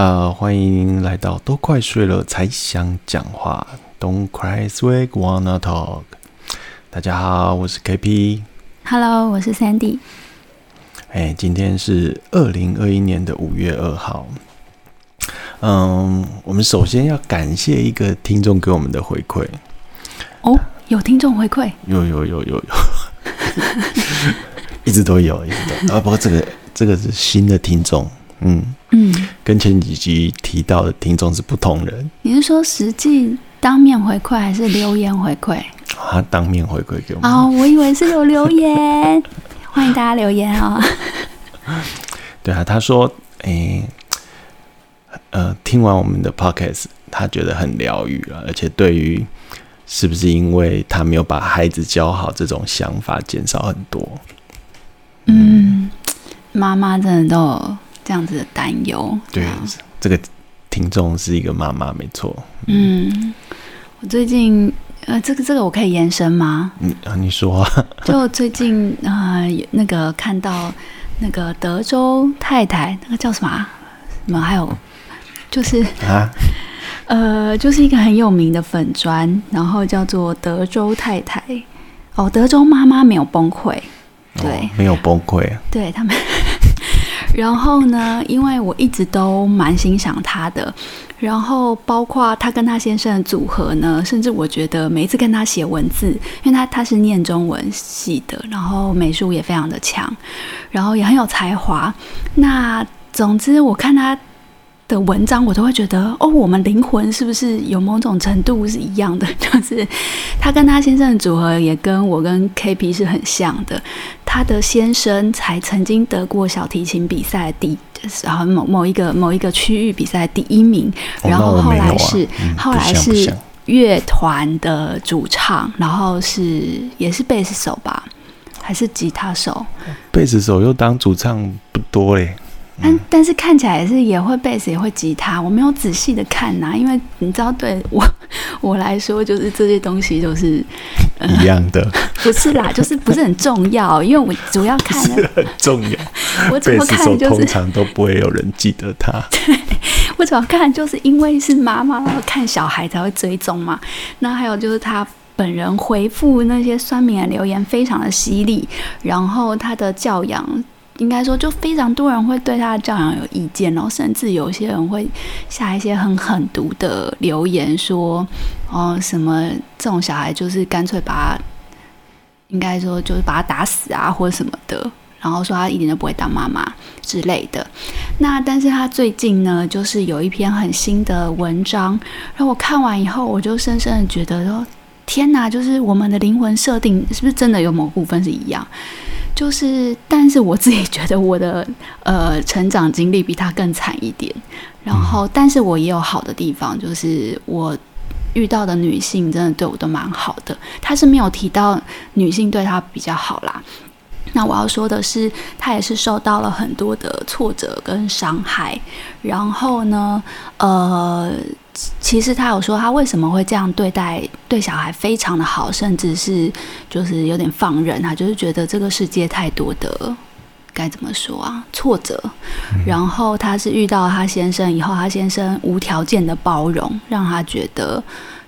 呃，欢迎来到都快睡了才想讲话，Don't cry, swag, wanna talk。大家好，我是 KP。Hello，我是 Sandy。哎，今天是二零二一年的五月二号。嗯，我们首先要感谢一个听众给我们的回馈。哦，有听众回馈？有有有有有，一直都有，一直都有。啊，不过这个这个是新的听众。嗯嗯，跟前几集提到的听众是不同人。你是说实际当面回馈还是留言回馈？他当面回馈给我们。哦，我以为是有留言，欢迎大家留言哦。对啊，他说，哎、欸，呃，听完我们的 podcast，他觉得很疗愈了，而且对于是不是因为他没有把孩子教好这种想法减少很多。嗯，妈妈真的都有。这样子的担忧，对，这个听众是一个妈妈，没错。嗯，我最近呃，这个这个我可以延伸吗？你啊，你说啊。就最近呃，那个看到那个德州太太，那个叫什么啊？什么还有就是啊，呃，就是一个很有名的粉砖，然后叫做德州太太。哦，德州妈妈没有崩溃，对，哦、没有崩溃，对他们。然后呢，因为我一直都蛮欣赏他的，然后包括他跟他先生的组合呢，甚至我觉得每一次跟他写文字，因为他他是念中文系的，然后美术也非常的强，然后也很有才华。那总之我看他的文章，我都会觉得哦，我们灵魂是不是有某种程度是一样的？就是他跟他先生的组合也跟我跟 KP 是很像的。他的先生才曾经得过小提琴比赛第，然后某某一个某一个区域比赛第一名，然后后来是、哦啊嗯、后来是乐团的主唱，然后是也是贝斯手吧，还是吉他手？贝斯手又当主唱不多嘞。但但是看起来也是也会贝斯也会吉他，我没有仔细的看呐、啊，因为你知道对我 我来说就是这些东西就是、呃、一样的，不是啦，就是不是很重要，因为我主要看很重要，我怎么看就是通常都不会有人记得他，对，我主要看就是因为是妈妈，然后看小孩才会追踪嘛，那还有就是他本人回复那些酸民的留言非常的犀利，然后他的教养。应该说，就非常多人会对他的教养有意见，然后甚至有些人会下一些很狠毒的留言，说：“哦，什么这种小孩就是干脆把他，应该说就是把他打死啊，或者什么的。”然后说他一点都不会当妈妈之类的。那但是他最近呢，就是有一篇很新的文章，然后我看完以后，我就深深的觉得说：“天哪，就是我们的灵魂设定是不是真的有某部分是一样？”就是，但是我自己觉得我的呃成长经历比他更惨一点。然后，但是我也有好的地方，就是我遇到的女性真的对我都蛮好的。他是没有提到女性对他比较好啦。那我要说的是，他也是受到了很多的挫折跟伤害。然后呢，呃。其实他有说他为什么会这样对待对小孩非常的好，甚至是就是有点放任，他就是觉得这个世界太多的该怎么说啊挫折，然后他是遇到他先生以后，他先生无条件的包容，让他觉得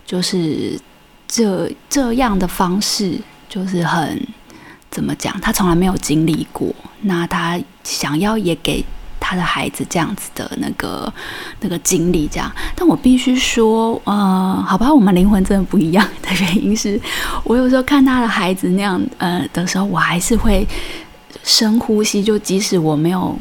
就是这这样的方式就是很怎么讲，他从来没有经历过，那他想要也给。他的孩子这样子的那个那个经历，这样，但我必须说，呃，好吧，我们灵魂真的不一样的原因是，我有时候看他的孩子那样，呃的时候，我还是会深呼吸，就即使我没有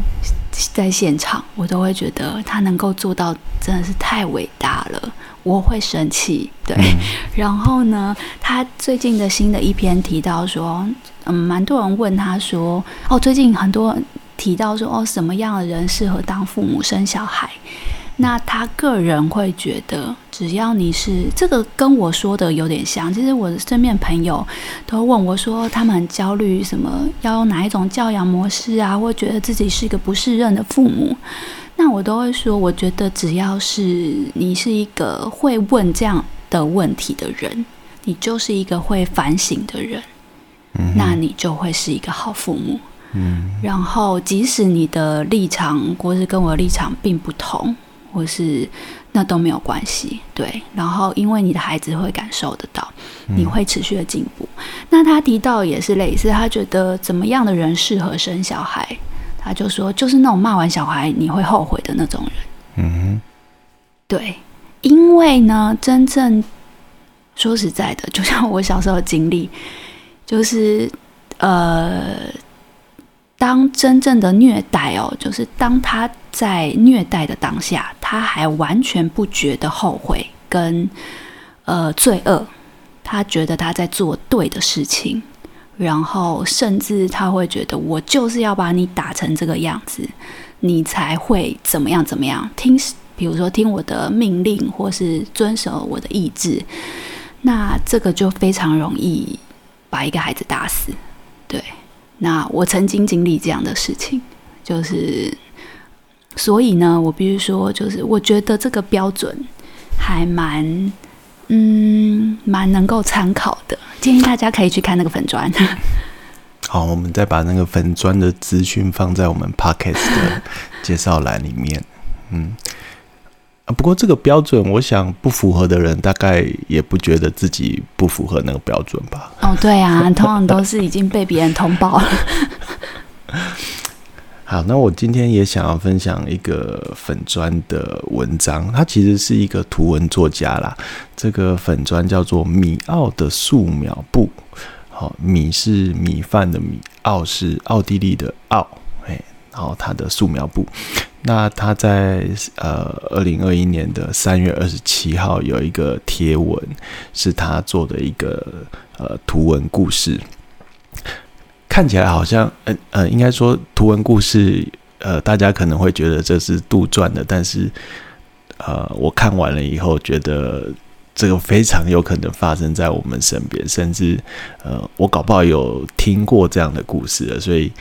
在现场，我都会觉得他能够做到真的是太伟大了，我会生气，对。嗯、然后呢，他最近的新的一篇提到说，嗯，蛮多人问他说，哦，最近很多。提到说哦，什么样的人适合当父母生小孩？那他个人会觉得，只要你是这个，跟我说的有点像。其实我的身边朋友都问我说，他们很焦虑，什么要用哪一种教养模式啊，或觉得自己是一个不适任的父母。那我都会说，我觉得只要是你是一个会问这样的问题的人，你就是一个会反省的人，那你就会是一个好父母。嗯，然后即使你的立场或是跟我的立场并不同，或是那都没有关系，对。然后因为你的孩子会感受得到，你会持续的进步。嗯、那他提到也是类似，他觉得怎么样的人适合生小孩？他就说，就是那种骂完小孩你会后悔的那种人。嗯，对，因为呢，真正说实在的，就像我小时候的经历，就是呃。当真正的虐待哦，就是当他在虐待的当下，他还完全不觉得后悔跟呃罪恶，他觉得他在做对的事情，然后甚至他会觉得我就是要把你打成这个样子，你才会怎么样怎么样，听，比如说听我的命令或是遵守我的意志，那这个就非常容易把一个孩子打死，对。那我曾经经历这样的事情，就是，所以呢，我必须说，就是我觉得这个标准还蛮，嗯，蛮能够参考的。建议大家可以去看那个粉砖。好，我们再把那个粉砖的资讯放在我们 Podcast 的介绍栏里面。嗯。不过这个标准，我想不符合的人大概也不觉得自己不符合那个标准吧？哦，对啊，通常都是已经被别人通报了。好，那我今天也想要分享一个粉砖的文章，它其实是一个图文作家啦。这个粉砖叫做米奥的素描布。好，米是米饭的米，奥是奥地利的奥，哎，然后它的素描簿。那他在呃二零二一年的三月二十七号有一个贴文，是他做的一个呃图文故事，看起来好像呃呃应该说图文故事呃大家可能会觉得这是杜撰的，但是呃我看完了以后觉得这个非常有可能发生在我们身边，甚至呃我搞不好有听过这样的故事了，所以。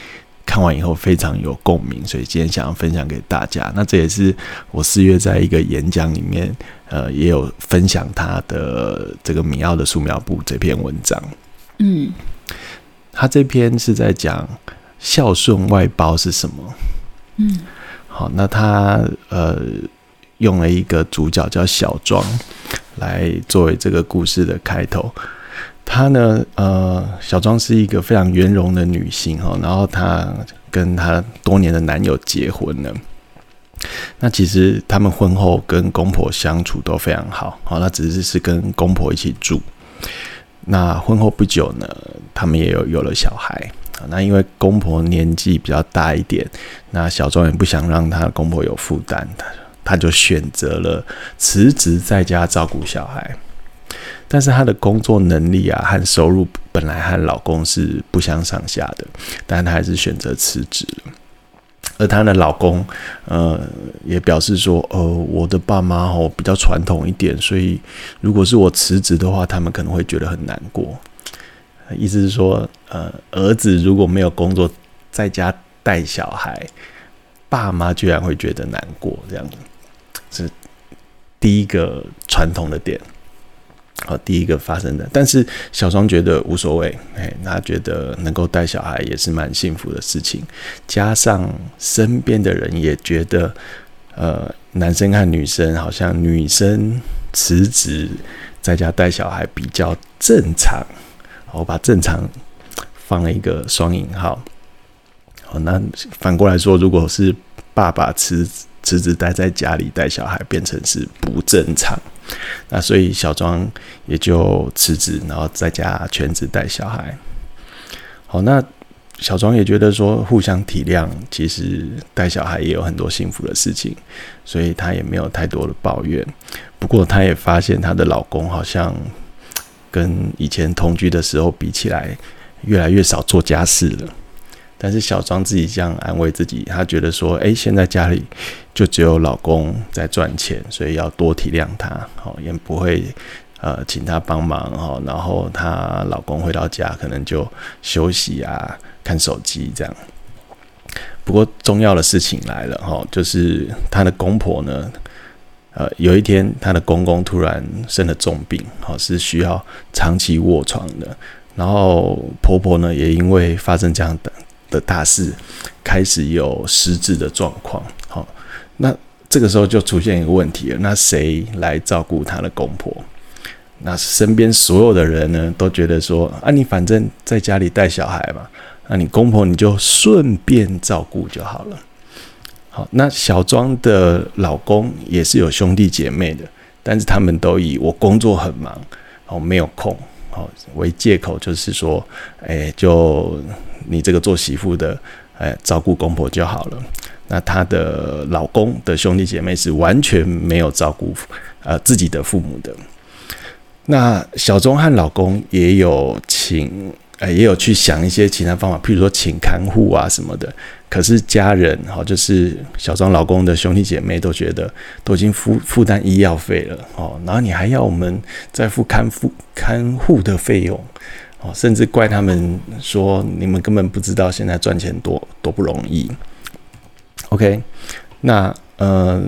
看完以后非常有共鸣，所以今天想要分享给大家。那这也是我四月在一个演讲里面，呃，也有分享他的这个米奥的素描簿这篇文章。嗯，他这篇是在讲孝顺外包是什么。嗯，好，那他呃用了一个主角叫小庄来作为这个故事的开头。她呢，呃，小庄是一个非常圆融的女性哈，然后她跟她多年的男友结婚了。那其实他们婚后跟公婆相处都非常好，好，那只是是跟公婆一起住。那婚后不久呢，他们也有有了小孩。那因为公婆年纪比较大一点，那小庄也不想让她公婆有负担，她她就选择了辞职在家照顾小孩。但是她的工作能力啊和收入本来和老公是不相上下的，但她还是选择辞职了。而她的老公，呃，也表示说，呃，我的爸妈哦比较传统一点，所以如果是我辞职的话，他们可能会觉得很难过。意思是说，呃，儿子如果没有工作，在家带小孩，爸妈居然会觉得难过，这样子是第一个传统的点。好，第一个发生的，但是小庄觉得无所谓，哎，他觉得能够带小孩也是蛮幸福的事情，加上身边的人也觉得，呃，男生和女生好像女生辞职在家带小孩比较正常，我把正常放了一个双引号，好，那反过来说，如果是爸爸辞职辞职待在家里带小孩，变成是不正常。那所以小庄也就辞职，然后在家全职带小孩。好，那小庄也觉得说互相体谅，其实带小孩也有很多幸福的事情，所以她也没有太多的抱怨。不过她也发现她的老公好像跟以前同居的时候比起来，越来越少做家事了。但是小庄自己这样安慰自己，她觉得说：“诶，现在家里就只有老公在赚钱，所以要多体谅他，好，也不会呃请他帮忙哈。然后她老公回到家可能就休息啊，看手机这样。不过重要的事情来了哈，就是她的公婆呢，呃，有一天她的公公突然生了重病，好，是需要长期卧床的。然后婆婆呢，也因为发生这样的。的大事开始有失智的状况，好，那这个时候就出现一个问题了，那谁来照顾他的公婆？那身边所有的人呢，都觉得说啊，你反正在家里带小孩嘛，那你公婆你就顺便照顾就好了。好，那小庄的老公也是有兄弟姐妹的，但是他们都以我工作很忙，哦，没有空，哦为借口，就是说，哎，就你这个做媳妇的，哎，照顾公婆就好了。那她的老公的兄弟姐妹是完全没有照顾呃自己的父母的。那小庄和老公也有请，呃，也有去想一些其他方法，譬如说请看护啊什么的。可是家人哈，就是小庄老公的兄弟姐妹都觉得都已经负负担医药费了哦，然后你还要我们再付看护看护的费用哦，甚至怪他们说你们根本不知道现在赚钱多多不容易。OK，那。呃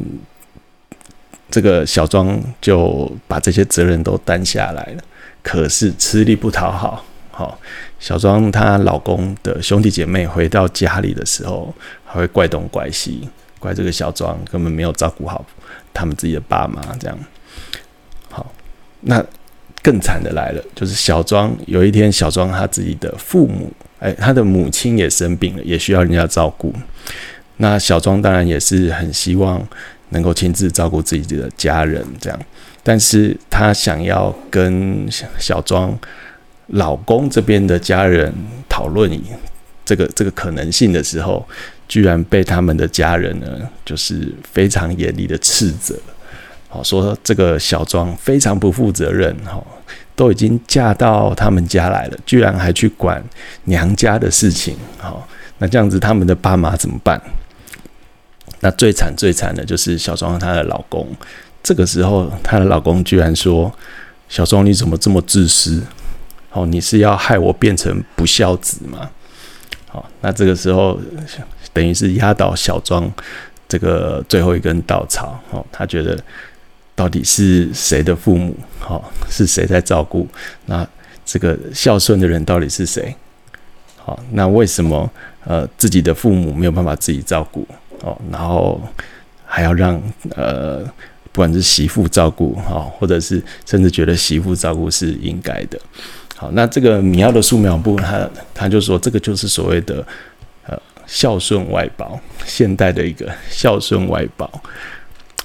这个小庄就把这些责任都担下来了，可是吃力不讨好。好，小庄她老公的兄弟姐妹回到家里的时候，还会怪东怪西，怪这个小庄根本没有照顾好他们自己的爸妈。这样，好，那更惨的来了，就是小庄有一天，小庄他自己的父母，哎，他的母亲也生病了，也需要人家照顾。那小庄当然也是很希望。能够亲自照顾自己的家人，这样，但是他想要跟小庄老公这边的家人讨论这个这个可能性的时候，居然被他们的家人呢，就是非常严厉的斥责，好说这个小庄非常不负责任，哈，都已经嫁到他们家来了，居然还去管娘家的事情，好，那这样子他们的爸妈怎么办？那最惨最惨的就是小庄和她的老公，这个时候她的老公居然说：“小庄你怎么这么自私？哦，你是要害我变成不孝子吗？”好，那这个时候等于是压倒小庄这个最后一根稻草。哦，他觉得到底是谁的父母？好，是谁在照顾？那这个孝顺的人到底是谁？好，那为什么呃自己的父母没有办法自己照顾？哦，然后还要让呃，不管是媳妇照顾哈，或者是甚至觉得媳妇照顾是应该的。好，那这个米奥的素描部，他他就说，这个就是所谓的呃孝顺外包，现代的一个孝顺外包。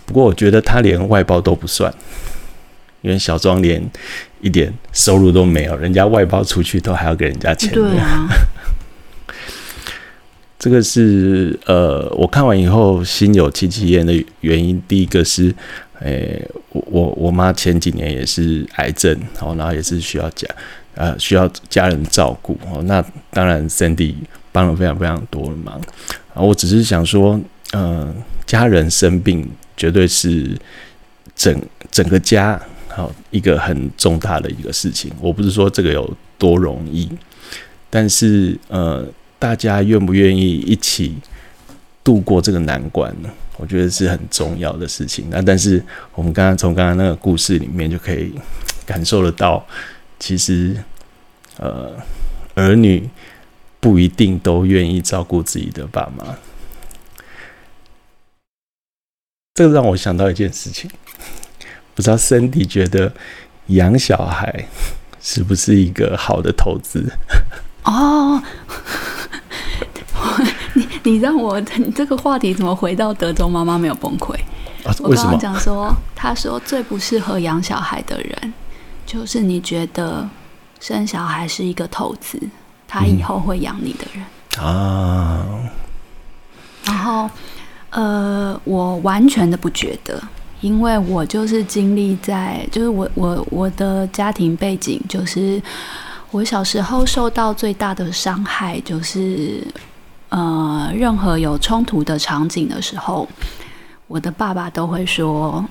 不过我觉得他连外包都不算，因为小庄连一点收入都没有，人家外包出去都还要给人家钱。对啊。这个是呃，我看完以后心有戚戚焉的原因。第一个是，诶，我我我妈前几年也是癌症，然后然后也是需要家呃需要家人照顾哦。那当然，Sandy 帮了非常非常多的忙啊。我只是想说，嗯、呃，家人生病绝对是整整个家好一个很重大的一个事情。我不是说这个有多容易，但是呃。大家愿不愿意一起度过这个难关呢？我觉得是很重要的事情。那但是我们刚刚从刚刚那个故事里面就可以感受得到，其实呃，儿女不一定都愿意照顾自己的爸妈。这个让我想到一件事情，不知道 Cindy 觉得养小孩是不是一个好的投资？哦。你你让我你这个话题怎么回到德州妈妈没有崩溃？我刚刚讲说，他说最不适合养小孩的人，就是你觉得生小孩是一个投资，他以后会养你的人、嗯、啊。然后呃，我完全的不觉得，因为我就是经历在，就是我我我的家庭背景，就是我小时候受到最大的伤害就是。呃，任何有冲突的场景的时候，我的爸爸都会说：“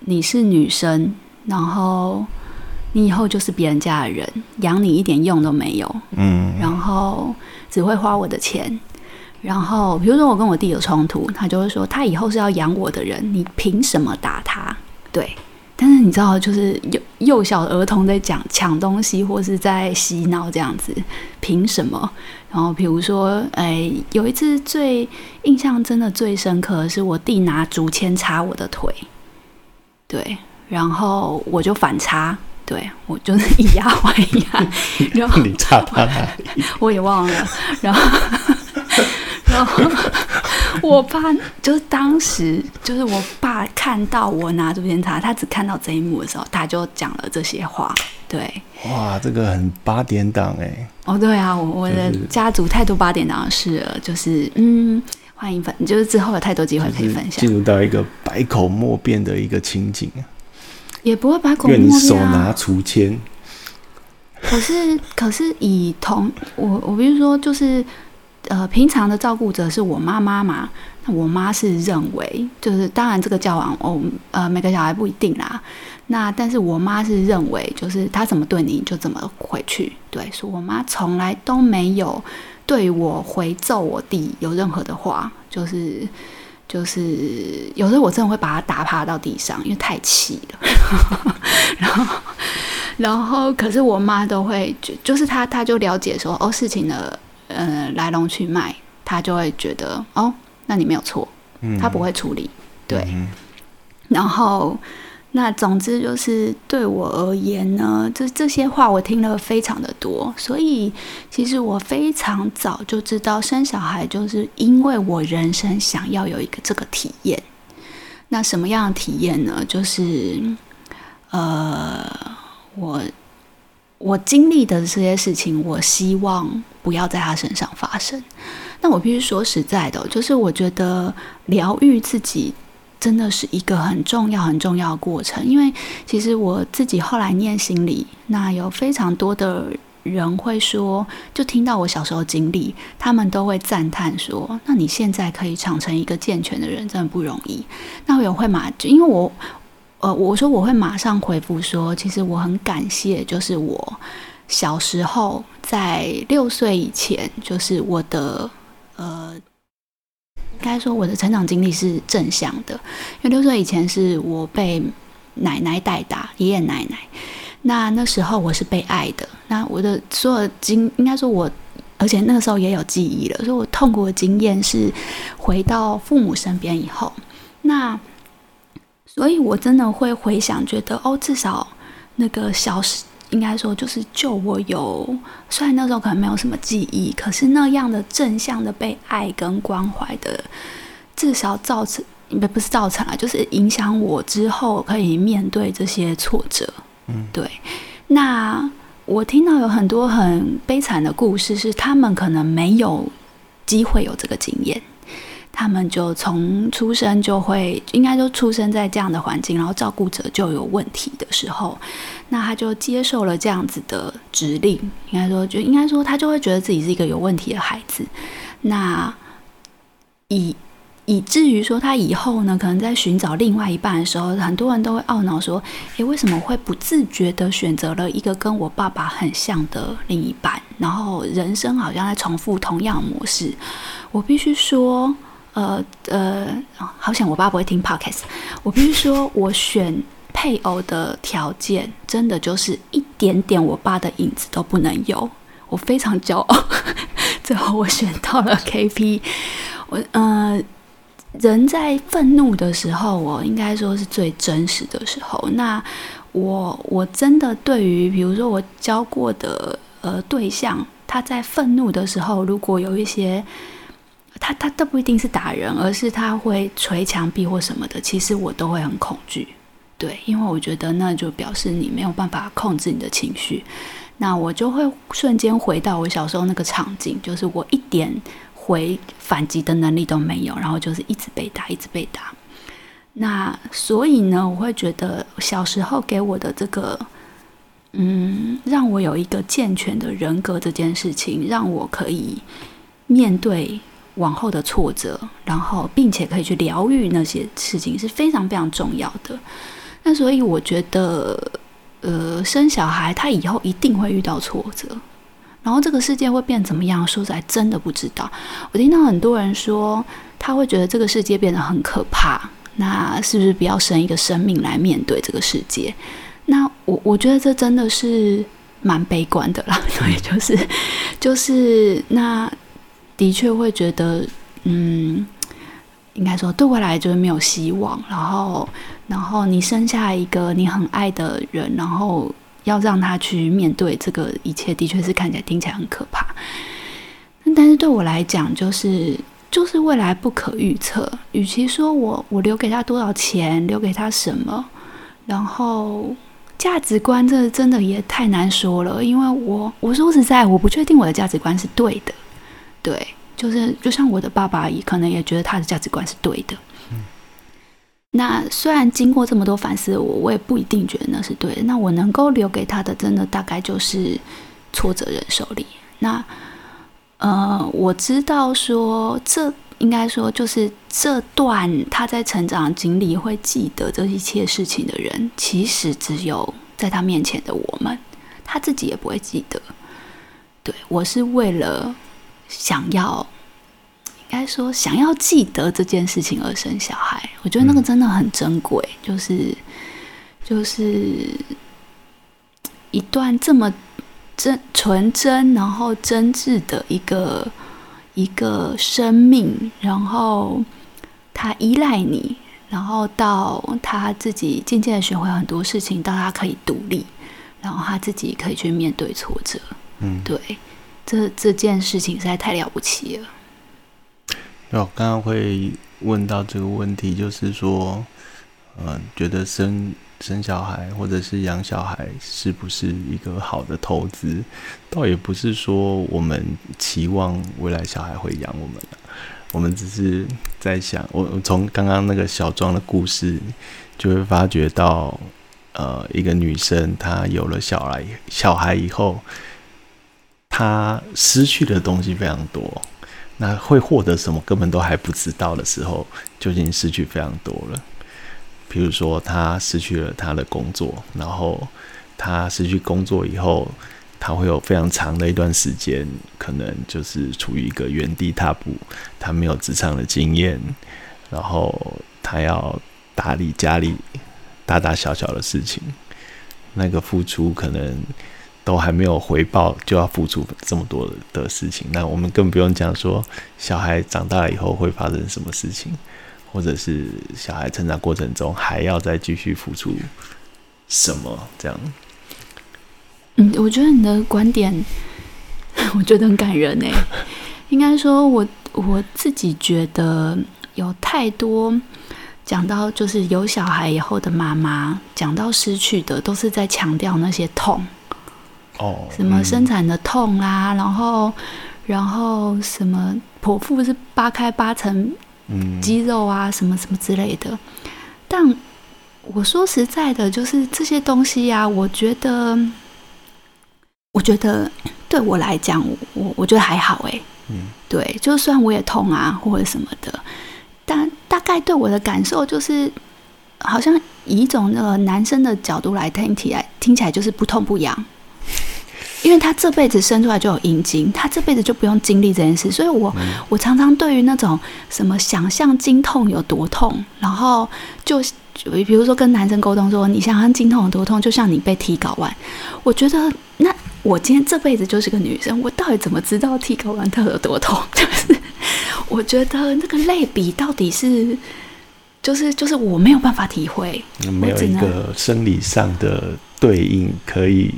你是女生，然后你以后就是别人家的人，养你一点用都没有。”嗯，然后只会花我的钱。然后，比如说我跟我弟有冲突，他就会说：“他以后是要养我的人，你凭什么打他？”对。但是你知道，就是幼幼小儿童在讲抢东西或是在洗脑这样子，凭什么？然后比如说，哎，有一次最印象真的最深刻的是我弟拿竹签插我的腿，对，然后我就反插，对，我就是以牙还牙，然后你插他？我也忘了，然后。然 后我爸就是当时就是我爸看到我拿竹签插，他只看到这一幕的时候，他就讲了这些话。对，哇，这个很八点档哎。哦，对啊，我我的家族太多八点档的事了，就是嗯，欢迎分，就是之后有太多机会可以分享。进入到一个百口莫辩的一个情景，也不会百口莫辩啊。因为你手拿竹签，可是可是以同我我比如说就是。呃，平常的照顾者是我妈妈嘛？那我妈是认为，就是当然这个交往，哦，呃，每个小孩不一定啦。那但是我妈是认为，就是他怎么对你，就怎么回去。对，所以我妈从来都没有对我回揍我弟有任何的话，就是就是有时候我真的会把他打趴到地上，因为太气了。然后然后可是我妈都会就就是她她就了解说哦，事情的。呃，来龙去脉，他就会觉得哦，那你没有错，他不会处理，对。嗯、然后，那总之就是对我而言呢，这这些话我听了非常的多，所以其实我非常早就知道生小孩就是因为我人生想要有一个这个体验。那什么样的体验呢？就是呃，我。我经历的这些事情，我希望不要在他身上发生。那我必须说实在的，就是我觉得疗愈自己真的是一个很重要、很重要的过程。因为其实我自己后来念心理，那有非常多的人会说，就听到我小时候经历，他们都会赞叹说：“那你现在可以长成一个健全的人，真的不容易。”那我也会嘛，就因为我。呃，我说我会马上回复说，其实我很感谢，就是我小时候在六岁以前，就是我的呃，应该说我的成长经历是正向的，因为六岁以前是我被奶奶带大，爷爷奶奶，那那时候我是被爱的，那我的所有经，应该说我，而且那个时候也有记忆了，所以我痛苦的经验是回到父母身边以后，那。所以，我真的会回想，觉得哦，至少那个小时，应该说就是就我有，虽然那时候可能没有什么记忆，可是那样的正向的被爱跟关怀的，至少造成不不是造成了，就是影响我之后可以面对这些挫折。嗯，对。那我听到有很多很悲惨的故事，是他们可能没有机会有这个经验。他们就从出生就会，应该就出生在这样的环境，然后照顾者就有问题的时候，那他就接受了这样子的指令，应该说就应该说他就会觉得自己是一个有问题的孩子，那以以至于说他以后呢，可能在寻找另外一半的时候，很多人都会懊恼说，诶，为什么会不自觉地选择了一个跟我爸爸很像的另一半，然后人生好像在重复同样模式，我必须说。呃呃，好想我爸不会听 podcast。我必须说，我选配偶的条件真的就是一点点我爸的影子都不能有。我非常骄傲，最后我选到了 KP。我呃，人在愤怒的时候，我应该说是最真实的时候。那我我真的对于比如说我交过的呃对象，他在愤怒的时候，如果有一些。他他都不一定是打人，而是他会捶墙壁或什么的。其实我都会很恐惧，对，因为我觉得那就表示你没有办法控制你的情绪。那我就会瞬间回到我小时候那个场景，就是我一点回反击的能力都没有，然后就是一直被打，一直被打。那所以呢，我会觉得小时候给我的这个，嗯，让我有一个健全的人格这件事情，让我可以面对。往后的挫折，然后并且可以去疗愈那些事情是非常非常重要的。那所以我觉得，呃，生小孩他以后一定会遇到挫折，然后这个世界会变怎么样？说实在，真的不知道。我听到很多人说，他会觉得这个世界变得很可怕。那是不是不要生一个生命来面对这个世界？那我我觉得这真的是蛮悲观的啦。所以，就是就是那的确会觉得，嗯，应该说对未来就是没有希望。然后然后你生下一个你很爱的人，然后要让他去面对这个一切，的确是看起来听起来很可怕。但是对我来讲，就是就是未来不可预测。与其说我我留给他多少钱，留给他什么，然后价值观，这真的也太难说了。因为我我说实在，我不确定我的价值观是对的。对，就是就像我的爸爸也可能也觉得他的价值观是对的。嗯。那虽然经过这么多反思，我我也不一定觉得那是对的。那我能够留给他的，真的大概就是挫折忍受力。那。呃，我知道说，这应该说就是这段他在成长经历会记得这一切事情的人，其实只有在他面前的我们，他自己也不会记得。对，我是为了想要，应该说想要记得这件事情而生小孩，我觉得那个真的很珍贵，就是就是一段这么。真纯真，然后真挚的一个一个生命，然后他依赖你，然后到他自己渐渐的学会很多事情，到他可以独立，然后他自己可以去面对挫折。嗯，对，这这件事情实在太了不起了。我刚刚会问到这个问题，就是说，嗯、呃，觉得生。生小孩或者是养小孩是不是一个好的投资？倒也不是说我们期望未来小孩会养我们，我们只是在想，我从刚刚那个小庄的故事就会发觉到，呃，一个女生她有了小孩，小孩以后，他失去的东西非常多，那会获得什么根本都还不知道的时候，就已经失去非常多了。比如说，他失去了他的工作，然后他失去工作以后，他会有非常长的一段时间，可能就是处于一个原地踏步，他没有职场的经验，然后他要打理家里大大小小的事情，那个付出可能都还没有回报，就要付出这么多的事情，那我们更不用讲说小孩长大以后会发生什么事情。或者是小孩成长过程中还要再继续付出什么？这样，嗯，我觉得你的观点，我觉得很感人诶。应该说，我我自己觉得有太多讲到，就是有小孩以后的妈妈，讲到失去的，都是在强调那些痛哦，什么生产的痛啊，然后然后什么剖腹是扒开八层。肌肉啊，什么什么之类的，但我说实在的，就是这些东西呀、啊，我觉得，我觉得对我来讲，我我觉得还好哎，嗯，对，就算我也痛啊，或者什么的，但大概对我的感受就是，好像以一种那个男生的角度来听起来，听起来就是不痛不痒。因为他这辈子生出来就有阴茎，他这辈子就不用经历这件事，所以我我常常对于那种什么想象经痛有多痛，然后就比如说跟男生沟通说，你想象经痛有多痛，就像你被剃睾丸，我觉得那我今天这辈子就是个女生，我到底怎么知道剃睾丸它有多痛？就是我觉得那个类比到底是就是就是我没有办法体会，没有一个生理上的对应可以。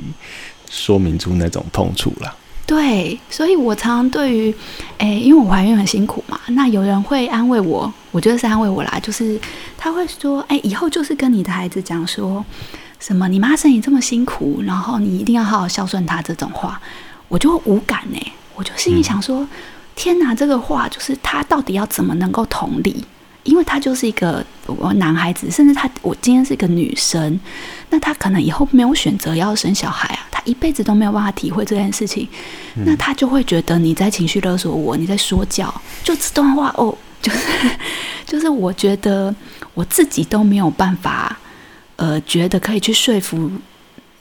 说明出那种痛楚了。对，所以我常常对于，哎，因为我怀孕很辛苦嘛，那有人会安慰我，我觉得是安慰我啦，就是他会说，哎，以后就是跟你的孩子讲说什么，你妈生你这么辛苦，然后你一定要好好孝顺她这种话，我就无感呢，我就心里想说，嗯、天哪，这个话就是他到底要怎么能够同理？因为他就是一个我男孩子，甚至他我今天是一个女生，那他可能以后没有选择要生小孩啊，他一辈子都没有办法体会这件事情，嗯、那他就会觉得你在情绪勒索我，你在说教，就这段话哦，就是 就是我觉得我自己都没有办法，呃，觉得可以去说服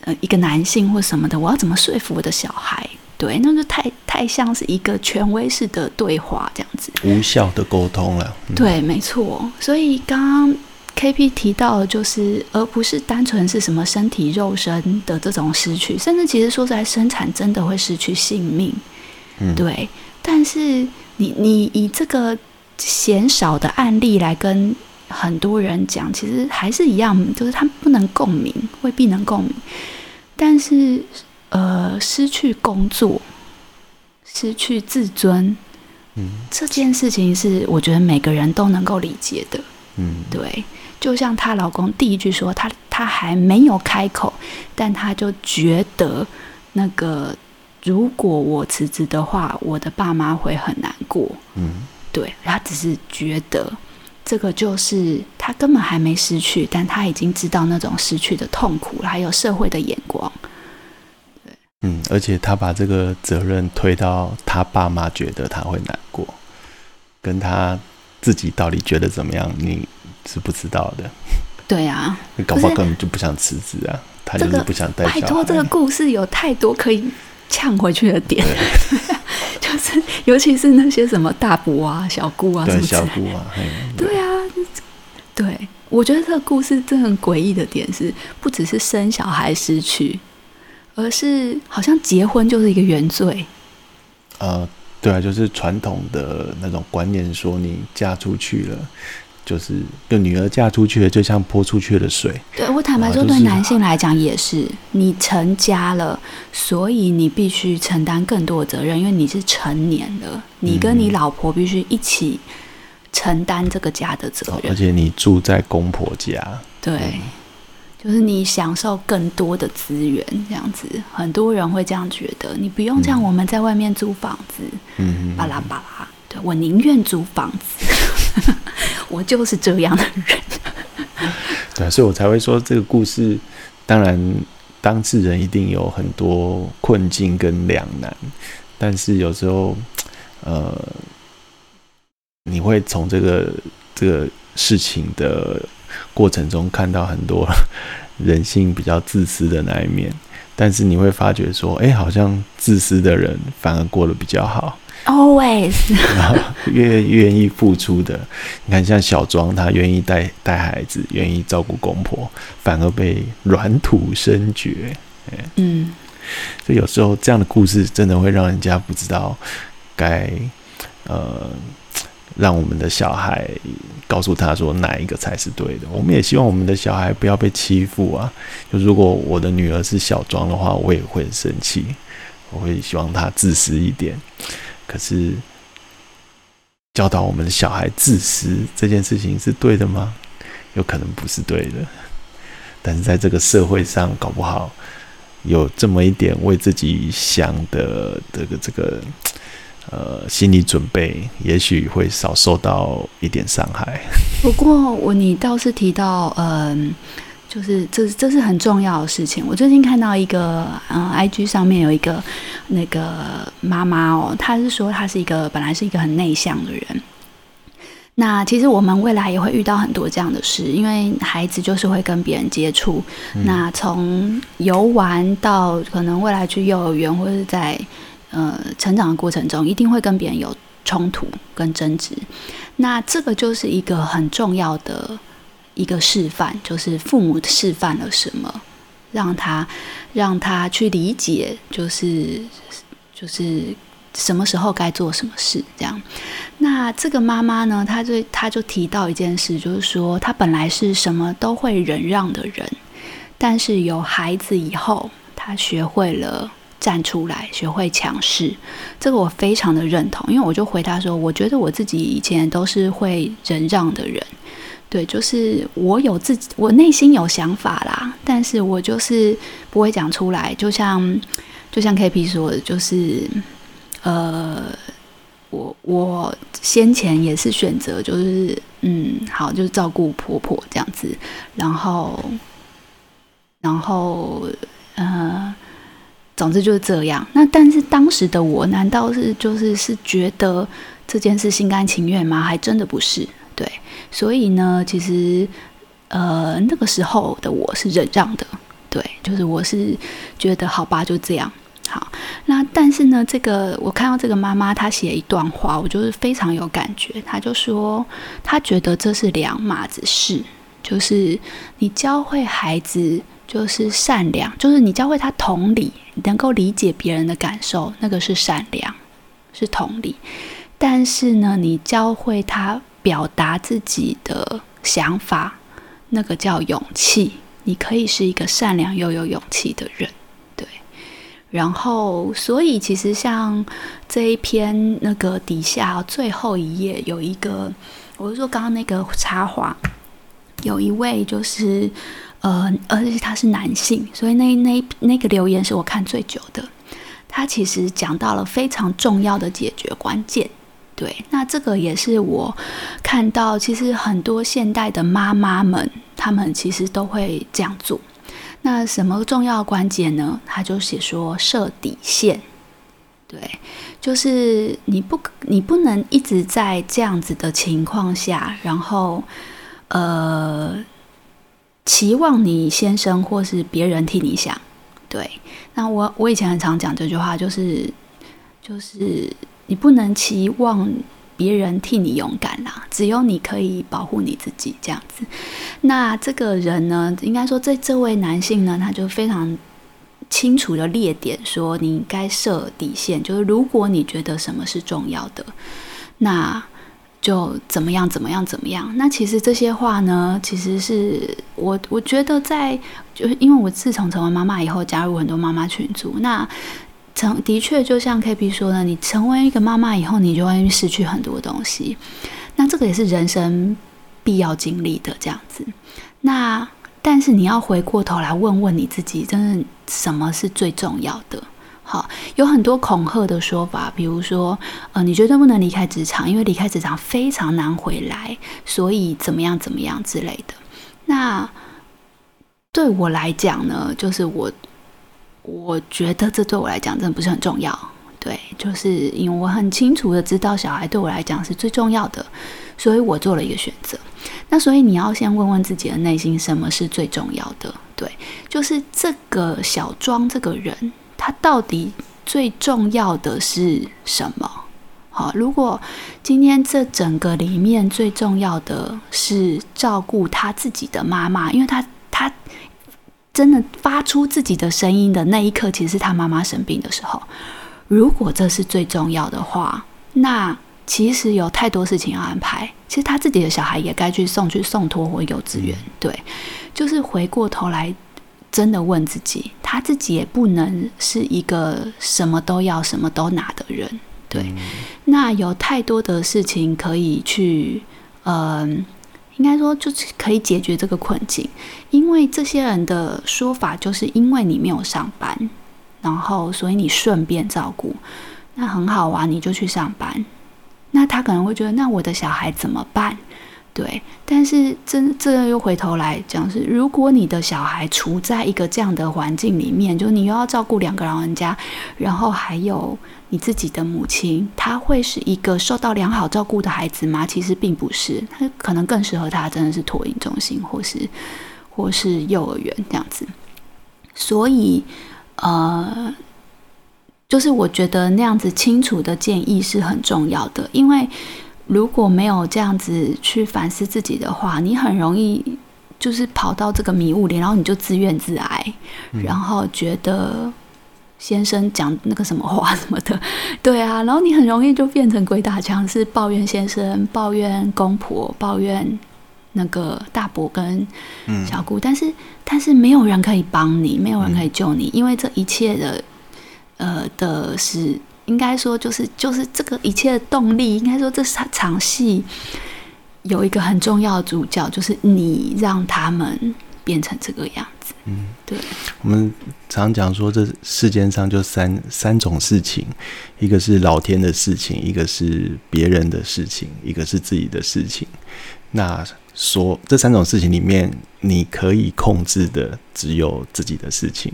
呃一个男性或什么的，我要怎么说服我的小孩？对，那就太太像是一个权威式的对话这样子，无效的沟通了。嗯、对，没错。所以刚刚 KP 提到的，就是而不是单纯是什么身体肉身的这种失去，甚至其实说实在，生产真的会失去性命，嗯，对。但是你你以这个鲜少的案例来跟很多人讲，其实还是一样，就是他不能共鸣，未必能共鸣。但是呃，失去工作，失去自尊，嗯，这件事情是我觉得每个人都能够理解的。嗯，对，就像她老公第一句说，她她还没有开口，但她就觉得那个如果我辞职的话，我的爸妈会很难过。嗯，对，她只是觉得这个就是她根本还没失去，但她已经知道那种失去的痛苦，还有社会的眼光。对，嗯，而且他把这个责任推到他爸妈觉得他会难过，跟他。自己到底觉得怎么样？你是不知道的。对啊，你搞不好根本就不想辞职啊，他就是不想带。拜托，这个故事有太多可以呛回去的点，就是尤其是那些什么大伯啊、小姑啊什么的，小姑啊，对，对啊，对，我觉得这个故事真的很诡异的点是，不只是生小孩失去，而是好像结婚就是一个原罪。呃。对啊，就是传统的那种观念，说你嫁出去了，就是就女儿嫁出去了，就像泼出去的水。对，我坦白说，对男性来讲也是，你成家了，所以你必须承担更多的责任，因为你是成年了，你跟你老婆必须一起承担这个家的责任，而且你住在公婆家。对。嗯就是你享受更多的资源，这样子，很多人会这样觉得。你不用像我们在外面租房子，嗯，巴拉巴拉。我宁愿租房子，我就是这样的人。对，所以我才会说这个故事。当然，当事人一定有很多困境跟两难，但是有时候，呃，你会从这个这个事情的。过程中看到很多 人性比较自私的那一面，但是你会发觉说，哎，好像自私的人反而过得比较好。Always，越愿意付出的，你看像小庄，他愿意带带孩子，愿意照顾公婆，反而被软土深掘。嗯，所以有时候这样的故事真的会让人家不知道该呃。让我们的小孩告诉他说哪一个才是对的。我们也希望我们的小孩不要被欺负啊。就如果我的女儿是小庄的话，我也会很生气，我会希望她自私一点。可是教导我们的小孩自私这件事情是对的吗？有可能不是对的。但是在这个社会上，搞不好有这么一点为自己想的这个这个。呃，心理准备也许会少受到一点伤害。不过我你倒是提到，嗯，就是这这是很重要的事情。我最近看到一个，嗯，IG 上面有一个那个妈妈哦，她是说她是一个本来是一个很内向的人。那其实我们未来也会遇到很多这样的事，因为孩子就是会跟别人接触。嗯、那从游玩到可能未来去幼儿园或者是在。呃，成长的过程中一定会跟别人有冲突跟争执，那这个就是一个很重要的一个示范，就是父母示范了什么，让他让他去理解，就是就是什么时候该做什么事这样。那这个妈妈呢，她就她就提到一件事，就是说她本来是什么都会忍让的人，但是有孩子以后，她学会了。站出来，学会强势，这个我非常的认同。因为我就回答说，我觉得我自己以前都是会忍让的人，对，就是我有自己，我内心有想法啦，但是我就是不会讲出来。就像就像 KP 说的，就是呃，我我先前也是选择，就是嗯，好，就是照顾婆婆这样子，然后然后嗯。总之就是这样。那但是当时的我，难道是就是是觉得这件事心甘情愿吗？还真的不是。对，所以呢，其实呃那个时候的我是忍让的。对，就是我是觉得好吧，就这样。好，那但是呢，这个我看到这个妈妈她写一段话，我就是非常有感觉。她就说，她觉得这是两码子事。就是你教会孩子就是善良，就是你教会他同理，能够理解别人的感受，那个是善良，是同理。但是呢，你教会他表达自己的想法，那个叫勇气。你可以是一个善良又有勇气的人，对。然后，所以其实像这一篇那个底下最后一页有一个，我是说刚刚那个插画，有一位就是呃，而且他是男性，所以那那那个留言是我看最久的。他其实讲到了非常重要的解决关键。对，那这个也是我看到，其实很多现代的妈妈们，她们其实都会这样做。那什么重要关键呢？他就写说设底线。对，就是你不，你不能一直在这样子的情况下，然后呃，期望你先生或是别人替你想。对，那我我以前很常讲这句话，就是就是。你不能期望别人替你勇敢啦，只有你可以保护你自己这样子。那这个人呢，应该说这这位男性呢，他就非常清楚的列点说，你该设底线，就是如果你觉得什么是重要的，那就怎么样怎么样怎么样。那其实这些话呢，其实是我我觉得在就是因为我自从成为妈妈以后，加入很多妈妈群组，那。成的确，就像 KB 说的，你成为一个妈妈以后，你就会失去很多东西。那这个也是人生必要经历的这样子。那但是你要回过头来问问你自己，真的什么是最重要的？好，有很多恐吓的说法，比如说，呃，你绝对不能离开职场，因为离开职场非常难回来，所以怎么样怎么样之类的。那对我来讲呢，就是我。我觉得这对我来讲真的不是很重要，对，就是因为我很清楚的知道小孩对我来讲是最重要的，所以我做了一个选择。那所以你要先问问自己的内心，什么是最重要的？对，就是这个小庄这个人，他到底最重要的是什么？好，如果今天这整个里面最重要的是照顾他自己的妈妈，因为他他。真的发出自己的声音的那一刻，其实是他妈妈生病的时候。如果这是最重要的话，那其实有太多事情要安排。其实他自己的小孩也该去送去送托或幼稚园。对，就是回过头来，真的问自己，他自己也不能是一个什么都要、什么都拿的人。对，那有太多的事情可以去，嗯、呃。应该说，就是可以解决这个困境，因为这些人的说法就是因为你没有上班，然后所以你顺便照顾，那很好啊，你就去上班。那他可能会觉得，那我的小孩怎么办？对，但是这这又回头来讲是，如果你的小孩处在一个这样的环境里面，就你又要照顾两个老人家，然后还有。你自己的母亲，他会是一个受到良好照顾的孩子吗？其实并不是，他可能更适合他真的是托婴中心，或是或是幼儿园这样子。所以，呃，就是我觉得那样子清楚的建议是很重要的，因为如果没有这样子去反思自己的话，你很容易就是跑到这个迷雾里，然后你就自怨自艾，然后觉得。先生讲那个什么话什么的，对啊，然后你很容易就变成鬼打墙，是抱怨先生、抱怨公婆、抱怨那个大伯跟小姑，嗯、但是但是没有人可以帮你，没有人可以救你，嗯、因为这一切的呃的是应该说就是就是这个一切的动力，应该说这场场戏有一个很重要的主角，就是你让他们变成这个样子。嗯，对。我们常讲说，这世间上就三三种事情，一个是老天的事情，一个是别人的事情，一个是自己的事情。那说这三种事情里面，你可以控制的只有自己的事情。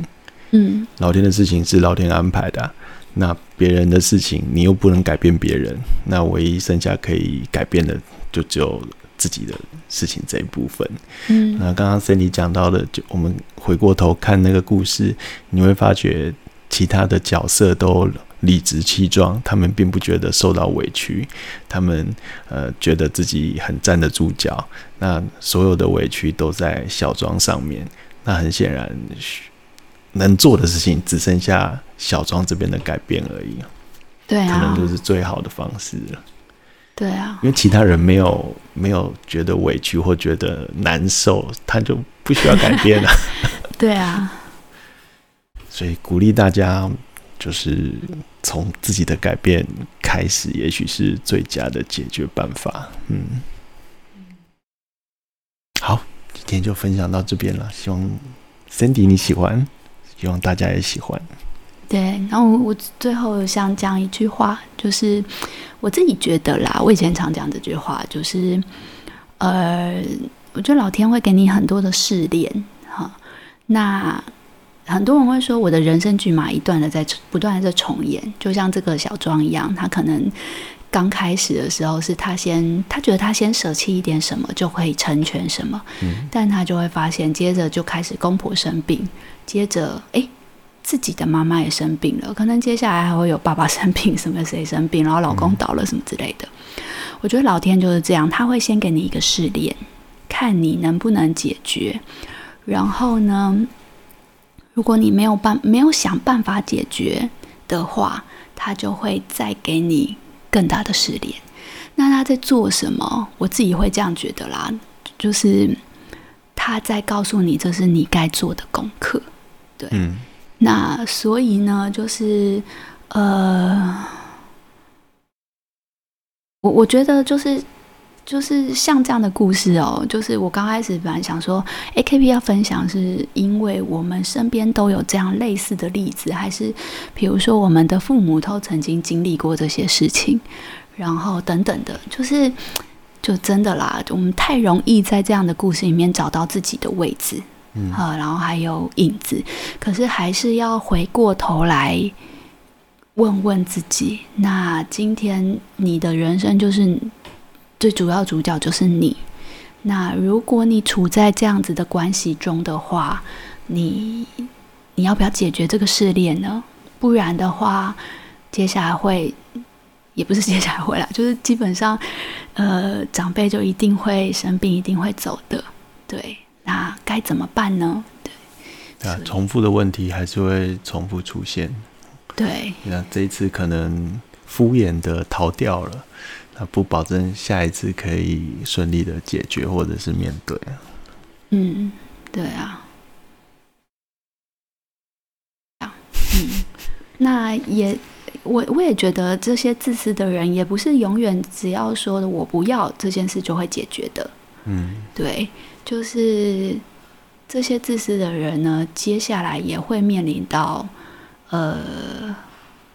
嗯，老天的事情是老天安排的，那别人的事情你又不能改变别人，那唯一剩下可以改变的就只有。自己的事情这一部分，嗯，那刚刚 Sandy 讲到的，就我们回过头看那个故事，你会发觉其他的角色都理直气壮，他们并不觉得受到委屈，他们呃觉得自己很站得住脚。那所有的委屈都在小庄上面。那很显然，能做的事情只剩下小庄这边的改变而已。对啊，可能就是最好的方式了。对啊，因为其他人没有没有觉得委屈或觉得难受，他就不需要改变了。对啊，所以鼓励大家，就是从自己的改变开始，也许是最佳的解决办法。嗯，好，今天就分享到这边了。希望 Cindy 你喜欢，希望大家也喜欢。对，然后我最后想讲一句话，就是我自己觉得啦，我以前常讲这句话，就是呃，我觉得老天会给你很多的试炼，哈。那很多人会说，我的人生剧码一段的在不断的在重演，就像这个小庄一样，他可能刚开始的时候是他先，他觉得他先舍弃一点什么就可以成全什么，嗯，但他就会发现，接着就开始公婆生病，接着哎。自己的妈妈也生病了，可能接下来还会有爸爸生病，什么谁生病，然后老公倒了什么之类的。我觉得老天就是这样，他会先给你一个试炼，看你能不能解决。然后呢，如果你没有办没有想办法解决的话，他就会再给你更大的试炼。那他在做什么？我自己会这样觉得啦，就是他在告诉你，这是你该做的功课。对，嗯。那所以呢，就是，呃，我我觉得就是就是像这样的故事哦，就是我刚开始本来想说，AKP 要分享，是因为我们身边都有这样类似的例子，还是比如说我们的父母都曾经经历过这些事情，然后等等的，就是就真的啦，我们太容易在这样的故事里面找到自己的位置。嗯，然后还有影子，可是还是要回过头来问问自己：那今天你的人生就是最主要主角就是你。那如果你处在这样子的关系中的话，你你要不要解决这个试炼呢？不然的话，接下来会也不是 接下来会啦，就是基本上，呃，长辈就一定会生病，一定会走的，对。那该怎么办呢？对，啊，重复的问题还是会重复出现。对，那这一次可能敷衍的逃掉了，那不保证下一次可以顺利的解决或者是面对。嗯，对啊。嗯，那也，我我也觉得这些自私的人也不是永远只要说的我不要这件事就会解决的。嗯，对。就是这些自私的人呢，接下来也会面临到呃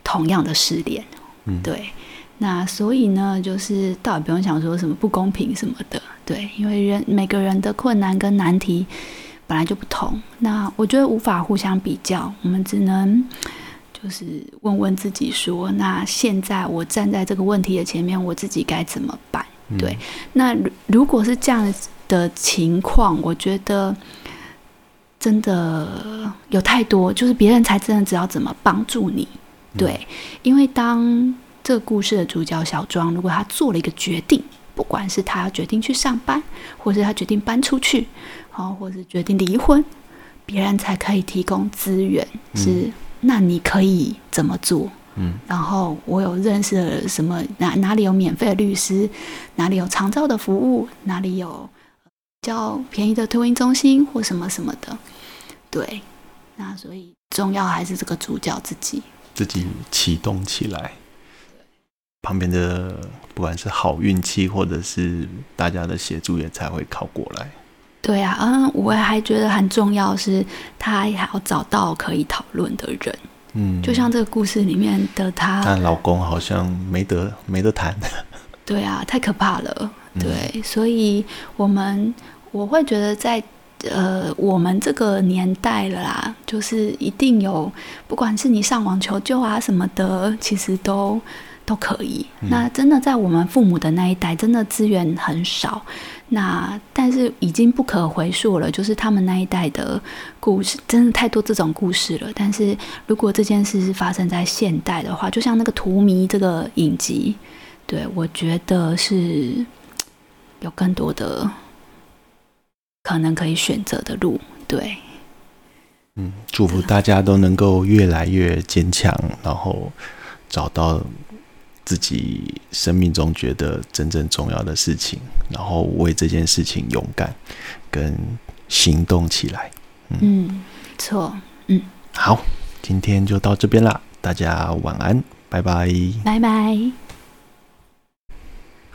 同样的失恋，嗯，对。那所以呢，就是倒也不用想说什么不公平什么的，对，因为人每个人的困难跟难题本来就不同。那我觉得无法互相比较，我们只能就是问问自己说：那现在我站在这个问题的前面，我自己该怎么办？对。嗯，那如果是这样的情况，我觉得真的有太多，就是别人才真的知道怎么帮助你。对，因为当这个故事的主角小庄，如果他做了一个决定，不管是他要决定去上班，或是他决定搬出去，好，或是决定离婚，别人才可以提供资源。是，嗯、那你可以怎么做？嗯，然后我有认识了什么？哪哪里有免费的律师？哪里有长照的服务？哪里有？较便宜的托婴中心或什么什么的，对，那所以重要还是这个主角自己，自己启动起来，旁边的不管是好运气或者是大家的协助也才会靠过来。对啊，嗯，我还觉得很重要是，他还要找到可以讨论的人，嗯，就像这个故事里面的他，但老公好像没得没得谈，对啊，太可怕了，对，嗯，所以我们。我会觉得在呃我们这个年代了啦，就是一定有，不管是你上网求救啊什么的，其实都都可以。嗯、那真的在我们父母的那一代，真的资源很少。那但是已经不可回溯了，就是他们那一代的故事，真的太多这种故事了。但是如果这件事是发生在现代的话，就像那个《荼蘼》这个影集，对，我觉得是有更多的可能可以选择的路。对，嗯，祝福大家都能够越来越坚强，然后找到。自己生命中觉得真正重要的事情，然后为这件事情勇敢跟行动起来。嗯，嗯，错，嗯，好，今天就到这边啦，大家晚安，拜拜，拜拜。